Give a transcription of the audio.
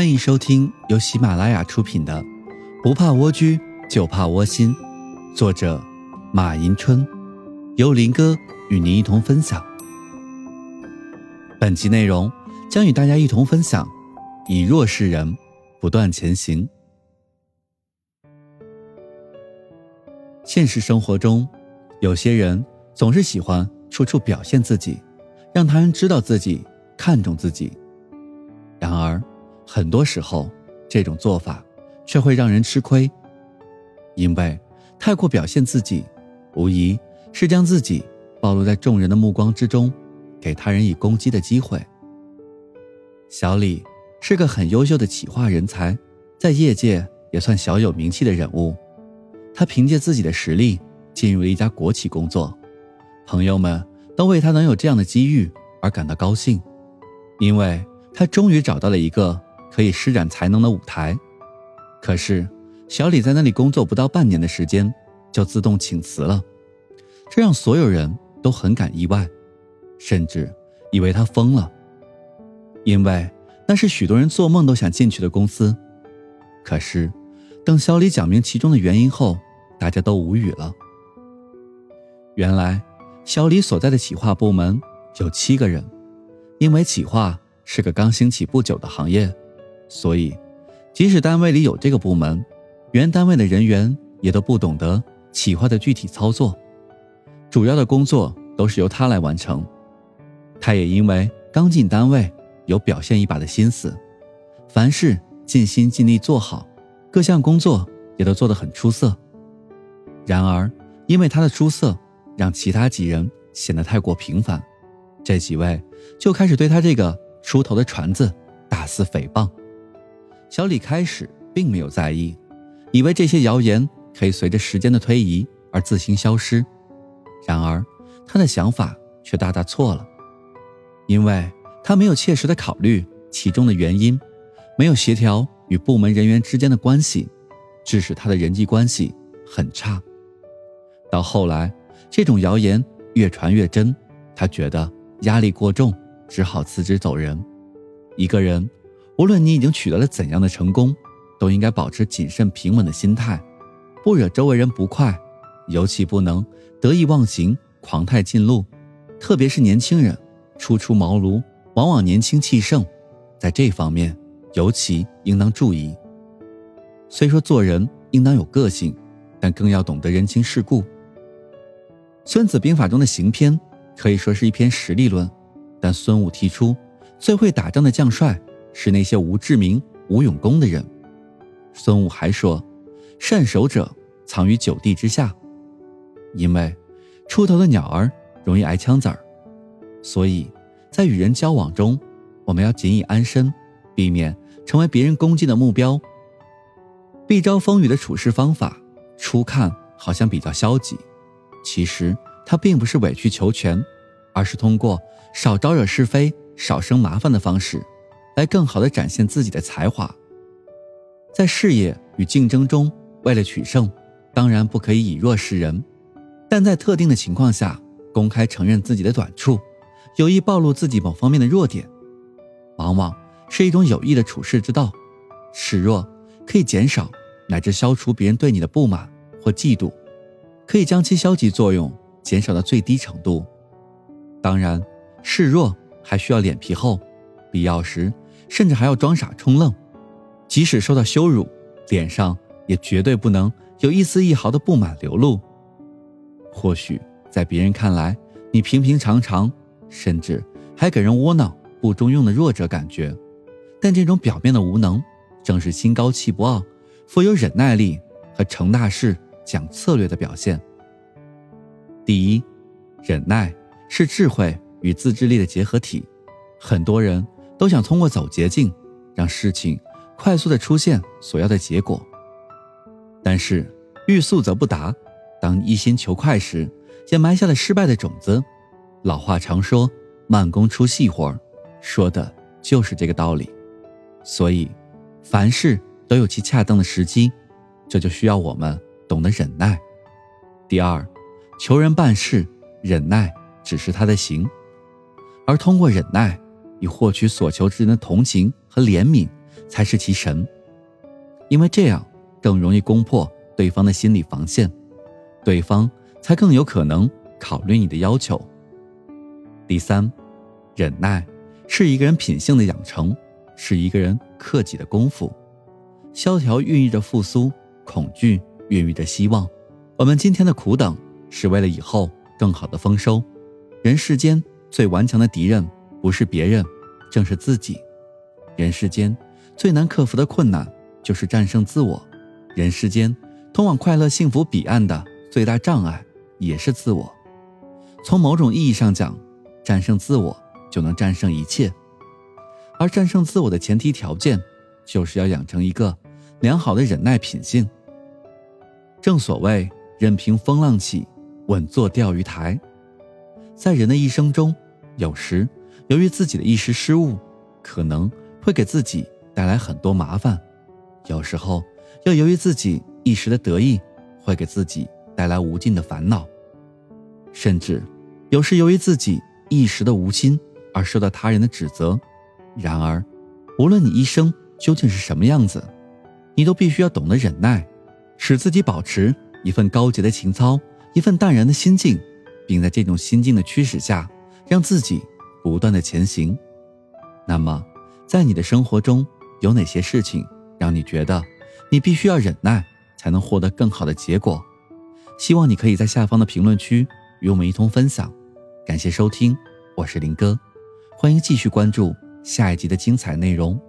欢迎收听由喜马拉雅出品的《不怕蜗居就怕窝心》，作者马迎春，由林哥与您一同分享。本集内容将与大家一同分享：以弱示人，不断前行。现实生活中，有些人总是喜欢处处表现自己，让他人知道自己看重自己。然而，很多时候，这种做法却会让人吃亏，因为太过表现自己，无疑是将自己暴露在众人的目光之中，给他人以攻击的机会。小李是个很优秀的企划人才，在业界也算小有名气的人物。他凭借自己的实力进入了一家国企工作，朋友们都为他能有这样的机遇而感到高兴，因为他终于找到了一个。可以施展才能的舞台，可是小李在那里工作不到半年的时间，就自动请辞了，这让所有人都很感意外，甚至以为他疯了。因为那是许多人做梦都想进去的公司。可是，等小李讲明其中的原因后，大家都无语了。原来，小李所在的企划部门有七个人，因为企划是个刚兴起不久的行业。所以，即使单位里有这个部门，原单位的人员也都不懂得企划的具体操作，主要的工作都是由他来完成。他也因为刚进单位，有表现一把的心思，凡事尽心尽力做好，各项工作也都做得很出色。然而，因为他的出色，让其他几人显得太过平凡，这几位就开始对他这个出头的船子大肆诽谤。小李开始并没有在意，以为这些谣言可以随着时间的推移而自行消失。然而，他的想法却大大错了，因为他没有切实的考虑其中的原因，没有协调与部门人员之间的关系，致使他的人际关系很差。到后来，这种谣言越传越真，他觉得压力过重，只好辞职走人。一个人。无论你已经取得了怎样的成功，都应该保持谨慎平稳的心态，不惹周围人不快，尤其不能得意忘形、狂态进路。特别是年轻人，初出茅庐，往往年轻气盛，在这方面尤其应当注意。虽说做人应当有个性，但更要懂得人情世故。《孙子兵法》中的行篇可以说是一篇实力论，但孙武提出，最会打仗的将帅。是那些无志名、无勇功的人。孙武还说：“善守者藏于九地之下。”因为出头的鸟儿容易挨枪子儿，所以在与人交往中，我们要谨以安身，避免成为别人攻击的目标。避招风雨的处事方法，初看好像比较消极，其实他并不是委曲求全，而是通过少招惹是非、少生麻烦的方式。来更好的展现自己的才华，在事业与竞争中，为了取胜，当然不可以以弱示人，但在特定的情况下，公开承认自己的短处，有意暴露自己某方面的弱点，往往是一种有益的处世之道。示弱可以减少乃至消除别人对你的不满或嫉妒，可以将其消极作用减少到最低程度。当然，示弱还需要脸皮厚。必要时，甚至还要装傻充愣，即使受到羞辱，脸上也绝对不能有一丝一毫的不满流露。或许在别人看来，你平平常常，甚至还给人窝囊、不中用的弱者感觉，但这种表面的无能，正是心高气不傲、富有忍耐力和成大事、讲策略的表现。第一，忍耐是智慧与自制力的结合体，很多人。都想通过走捷径，让事情快速的出现所要的结果。但是欲速则不达，当一心求快时，也埋下了失败的种子。老话常说“慢工出细活”，说的就是这个道理。所以，凡事都有其恰当的时机，这就需要我们懂得忍耐。第二，求人办事，忍耐只是他的行，而通过忍耐。以获取所求之人的同情和怜悯，才是其神，因为这样更容易攻破对方的心理防线，对方才更有可能考虑你的要求。第三，忍耐是一个人品性的养成，是一个人克己的功夫。萧条孕育着复苏，恐惧孕育着希望。我们今天的苦等，是为了以后更好的丰收。人世间最顽强的敌人，不是别人，正是自己。人世间最难克服的困难，就是战胜自我。人世间通往快乐幸福彼岸的最大障碍，也是自我。从某种意义上讲，战胜自我就能战胜一切。而战胜自我的前提条件，就是要养成一个良好的忍耐品性。正所谓“任凭风浪起，稳坐钓鱼台”。在人的一生中，有时由于自己的一时失误，可能会给自己带来很多麻烦；有时候又由于自己一时的得意，会给自己带来无尽的烦恼；甚至有时由于自己一时的无心而受到他人的指责。然而，无论你一生究竟是什么样子，你都必须要懂得忍耐，使自己保持一份高洁的情操，一份淡然的心境。并在这种心境的驱使下，让自己不断的前行。那么，在你的生活中有哪些事情让你觉得你必须要忍耐才能获得更好的结果？希望你可以在下方的评论区与我们一同分享。感谢收听，我是林哥，欢迎继续关注下一集的精彩内容。